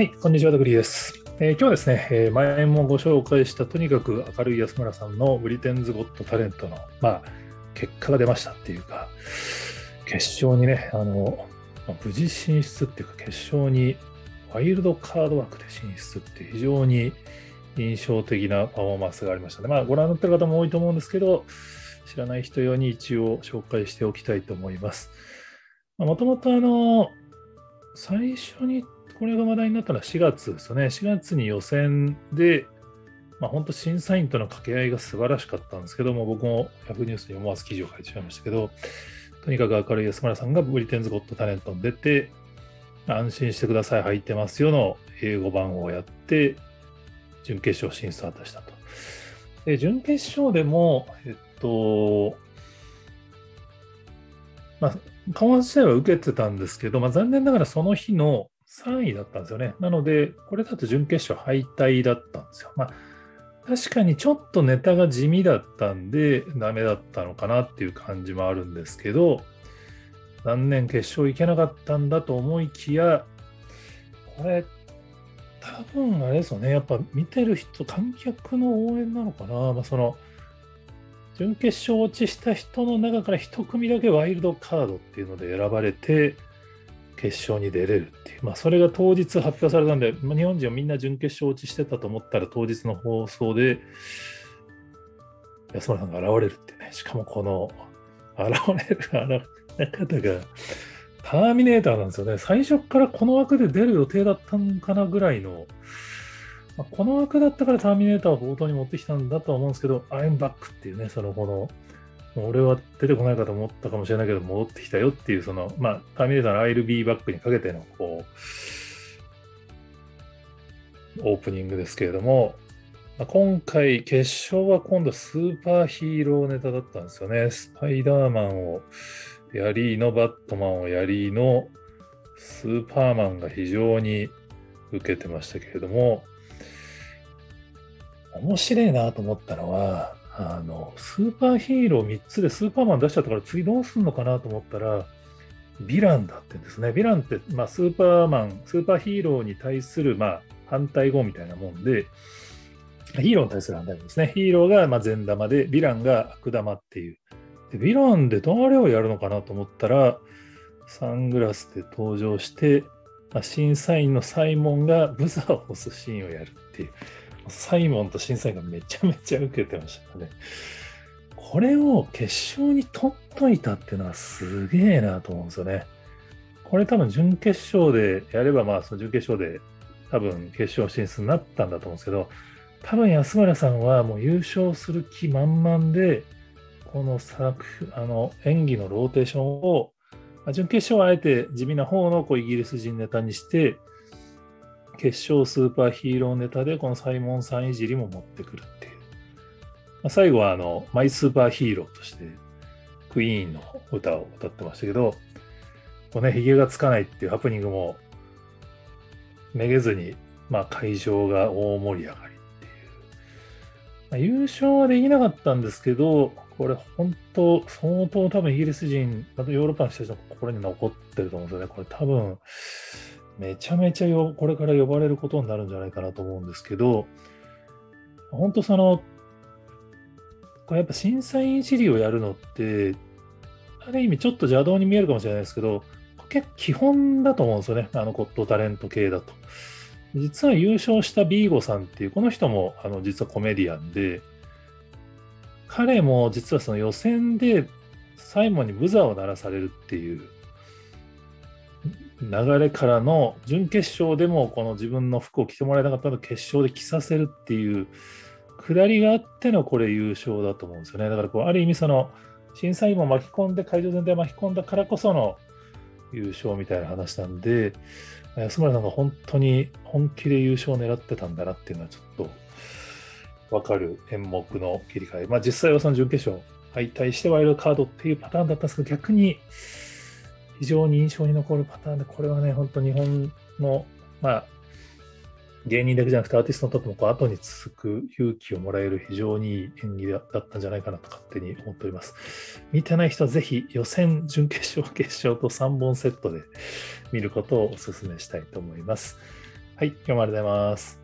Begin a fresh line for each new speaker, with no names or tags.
はい、こんにちは、ダグリーです。えー、今日はですね、えー、前もご紹介したとにかく明るい安村さんのブリテンズ・ゴット・タレントの、まあ、結果が出ましたっていうか、決勝にね、あの、まあ、無事進出っていうか、決勝にワイルドカード枠で進出って非常に印象的なパフォーマンスがありましたね。まあ、ご覧になってる方も多いと思うんですけど、知らない人用に一応紹介しておきたいと思います。もともとあの、最初にこれが話題になったのは4月ですよね。4月に予選で、まあ、本当審査員との掛け合いが素晴らしかったんですけども、僕も Yahoo ニュースに思わず記事を書いてしまいましたけど、とにかく明るい安村さんがブリテンズ・ゴット・タレントに出て、安心してください、入ってますよの英語版をやって、準決勝進出を果たしたと。で、準決勝でも、えっと、まあ、緩和自体は受けてたんですけど、まあ、残念ながらその日の3位だったんですよね。なので、これだと準決勝敗退だったんですよ。まあ、確かにちょっとネタが地味だったんで、ダメだったのかなっていう感じもあるんですけど、残念決勝行けなかったんだと思いきや、これ、多分あれですよね、やっぱ見てる人、観客の応援なのかな、まあ、その、準決勝落ちした人の中から1組だけワイルドカードっていうので選ばれて、決勝に出れるっていう、まあ、それが当日発表されたんで、まあ、日本人はみんな準決勝落ちしてたと思ったら、当日の放送で安村さんが現れるってね、しかもこの現れる方がターミネーターなんですよね。最初からこの枠で出る予定だったんかなぐらいの、まあ、この枠だったからターミネーターを冒頭に持ってきたんだとは思うんですけど、アイムバックっていうね、そのこの俺は出てこないかと思ったかもしれないけど、戻ってきたよっていう、その、まあ、ターミネーターの I'll be back にかけての、こう、オープニングですけれども、ま、今回、決勝は今度スーパーヒーローネタだったんですよね。スパイダーマンをやりの、バットマンをやりの、スーパーマンが非常に受けてましたけれども、面白いなと思ったのは、あの、スーパーヒーロー3つでスーパーマン出しちゃったから次どうすんのかなと思ったら、ヴィランだってんですね。ヴィランって、まあ、スーパーマン、スーパーヒーローに対する、まあ、反対語みたいなもんで、ヒーローに対する反対語ですね。ヒーローが、まあ、善玉で、ヴィランが悪玉っていう。で、ヴィランで誰をやるのかなと思ったら、サングラスで登場して、まあ、審査員のサイモンがブザーを押すシーンをやるっていう。サイモンと審査員がめちゃめちゃ受けてましたね。これを決勝に取っといたっていうのはすげえなと思うんですよね。これ多分準決勝でやれば、まあその準決勝で多分決勝進出になったんだと思うんですけど、多分安村さんはもう優勝する気満々で、この作あの演技のローテーションを、準決勝はあえて地味な方のこうイギリス人ネタにして、決勝スーパーヒーローネタでこのサイモンさんいじりも持ってくるっていう。まあ、最後はあのマイスーパーヒーローとしてクイーンの歌を歌ってましたけど、こうね、髭がつかないっていうハプニングもめげずに、まあ、会場が大盛り上がりっていう。まあ、優勝はできなかったんですけど、これ本当、相当多分イギリス人、あとヨーロッパの人たちの心に残ってると思うんですよね。これ多分、めちゃめちゃよこれから呼ばれることになるんじゃないかなと思うんですけど、本当その、これやっぱ審査員知りをやるのって、ある意味ちょっと邪道に見えるかもしれないですけど、結構基本だと思うんですよね。あのコットタレント系だと。実は優勝したビーゴさんっていう、この人もあの実はコメディアンで、彼も実はその予選でサイモンにブザーを鳴らされるっていう流れからの準決勝でもこの自分の服を着てもらえなかったの決勝で着させるっていう下りがあってのこれ優勝だと思うんですよね。だからこうある意味その審査員も巻き込んで会場全体を巻き込んだからこその優勝みたいな話なんで安村さんが本当に本気で優勝を狙ってたんだなっていうのはちょっとわかる演目の切り替え。まあ実際はその準決勝敗退してワイルドカードっていうパターンだったんですけど逆に非常に印象に残るパターンで、これはね、本当日本の、まあ、芸人だけじゃなくてアーティストにとってもこう後に続く勇気をもらえる非常にいい演技だったんじゃないかなと勝手に思っております。見てない人はぜひ予選、準決勝、決勝と3本セットで見ることをお勧めしたいと思います。はい、今日もありがとうございます。